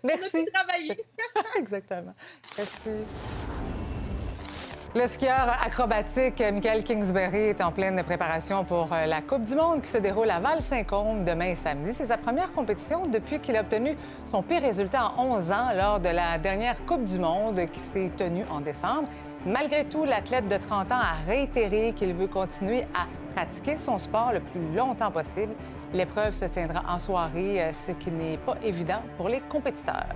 Speaker 1: Merci.
Speaker 35: On a pu travailler.
Speaker 1: Exactement. Merci. Le skieur acrobatique Michael Kingsbury est en pleine préparation pour euh, la Coupe du Monde qui se déroule à Val-Saint-Côme demain samedi. C'est sa première compétition depuis qu'il a obtenu son pire résultat en 11 ans lors de la dernière Coupe du Monde qui s'est tenue en décembre. Malgré tout, l'athlète de 30 ans a réitéré qu'il veut continuer à pratiquer son sport le plus longtemps possible. L'épreuve se tiendra en soirée, euh, ce qui n'est pas évident pour les compétiteurs.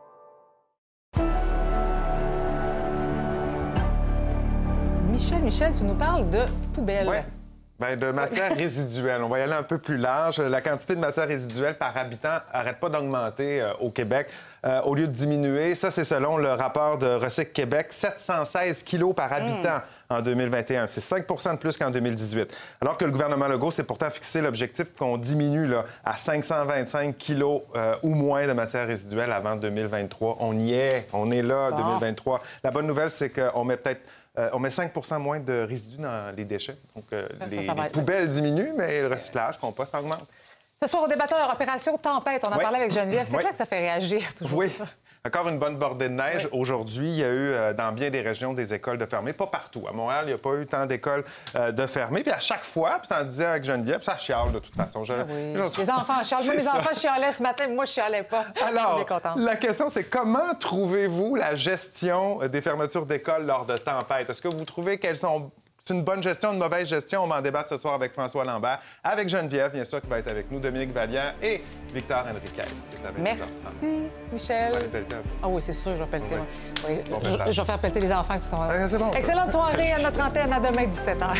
Speaker 1: Michel, Michel, tu nous parles de poubelles.
Speaker 36: Ben, de matière résiduelle. On va y aller un peu plus large. La quantité de matière résiduelle par habitant n'arrête pas d'augmenter euh, au Québec euh, au lieu de diminuer. Ça, c'est selon le rapport de Recycle Québec, 716 kilos par habitant en 2021. C'est 5% de plus qu'en 2018. Alors que le gouvernement Legault s'est pourtant fixé l'objectif qu'on diminue là, à 525 kilos euh, ou moins de matière résiduelle avant 2023. On y est. On est là,
Speaker 37: Bon.
Speaker 36: 2023. La bonne nouvelle, c'est qu'on met peut-être euh, on met 5% moins de résidus dans les déchets. Donc, euh,
Speaker 1: Ça,
Speaker 36: les,
Speaker 1: ça
Speaker 36: poubelles diminuent, mais le recyclage, compost augmente.
Speaker 1: Ce soir, au débatteur, Opération Tempête, on en
Speaker 36: Oui.
Speaker 1: parlait avec Geneviève. C'est
Speaker 36: Oui.
Speaker 1: clair que ça fait réagir toujours.
Speaker 36: Oui.
Speaker 1: ça.
Speaker 36: Encore une bonne bordée de neige. Aujourd'hui, il y a eu euh, dans bien des régions des écoles de fermées. Pas partout. À Montréal, il n'y a pas eu tant d'écoles euh, de fermées. Puis à chaque fois, puis t'en disais avec Geneviève, ça chiale de toute façon. Je-
Speaker 1: Ah Oui.
Speaker 36: je-
Speaker 1: Les enfants chialent. Moi,
Speaker 36: C'est
Speaker 1: mes
Speaker 36: ça.
Speaker 1: enfants chialaient ce matin, moi, je chialais pas.
Speaker 36: Alors, la question, c'est comment trouvez-vous la gestion euh, des fermetures d'écoles lors de tempêtes? Est-ce que vous trouvez qu'elles sont... C'est une bonne gestion, une mauvaise gestion? On va en débattre ce soir avec François Lambert, avec Geneviève, bien sûr, qui va être avec nous, Dominique Valiant et Victor Henriquez.
Speaker 1: Merci. Michel. Ah oui, c'est sûr, je vais pelleter. moi. Oui,
Speaker 36: Bon,
Speaker 1: je,
Speaker 36: ben,
Speaker 1: je vais faire pelleter les enfants qui sont là.
Speaker 36: Bon.
Speaker 1: Excellente soirée à notre antenne. À demain, 17h.